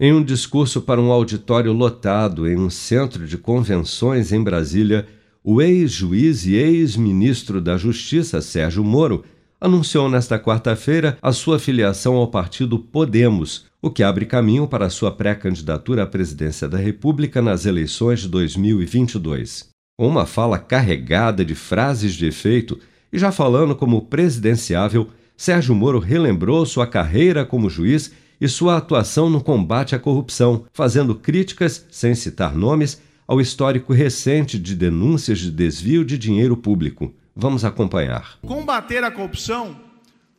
Em um discurso para um auditório lotado em um centro de convenções em Brasília, o ex-juiz e ex-ministro da Justiça, Sérgio Moro, anunciou nesta quarta-feira a sua filiação ao partido Podemos, o que abre caminho para sua pré-candidatura à presidência da República nas eleições de 2022. Uma fala carregada de frases de efeito e já falando como presidenciável, Sérgio Moro relembrou sua carreira como juiz e sua atuação no combate à corrupção, fazendo críticas, sem citar nomes, ao histórico recente de denúncias de desvio de dinheiro público. Vamos acompanhar. Combater a corrupção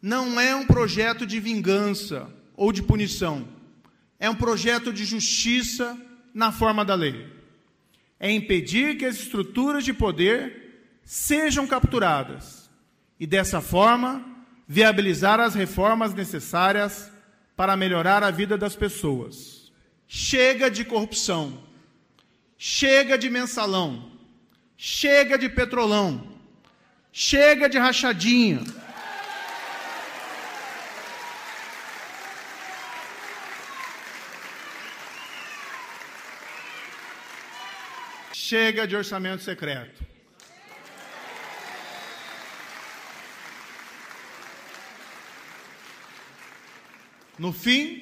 não é um projeto de vingança ou de punição. É um projeto de justiça na forma da lei. É impedir que as estruturas de poder sejam capturadas e, dessa forma, viabilizar as reformas necessárias para melhorar a vida das pessoas. Chega de corrupção, chega de mensalão, chega de petrolão, chega de rachadinha. Chega de orçamento secreto. No fim,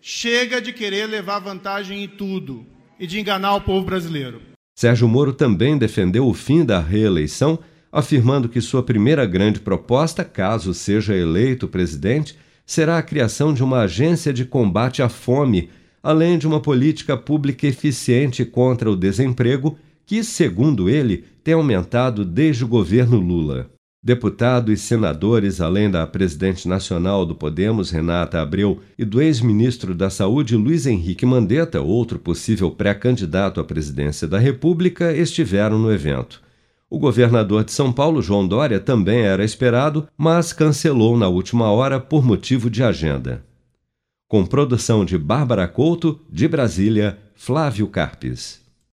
chega de querer levar vantagem em tudo e de enganar o povo brasileiro. Sérgio Moro também defendeu o fim da reeleição, afirmando que sua primeira grande proposta, caso seja eleito presidente, será a criação de uma agência de combate à fome, além de uma política pública eficiente contra o desemprego, que, segundo ele, tem aumentado desde o governo Lula. Deputado e senadores, além da presidente nacional do Podemos, Renata Abreu, e do ex-ministro da Saúde, Luiz Henrique Mandetta, outro possível pré-candidato à presidência da República, estiveram no evento. O governador de São Paulo, João Dória, também era esperado, mas cancelou na última hora por motivo de agenda. Com produção de Bárbara Couto, de Brasília, Flávio Carpes.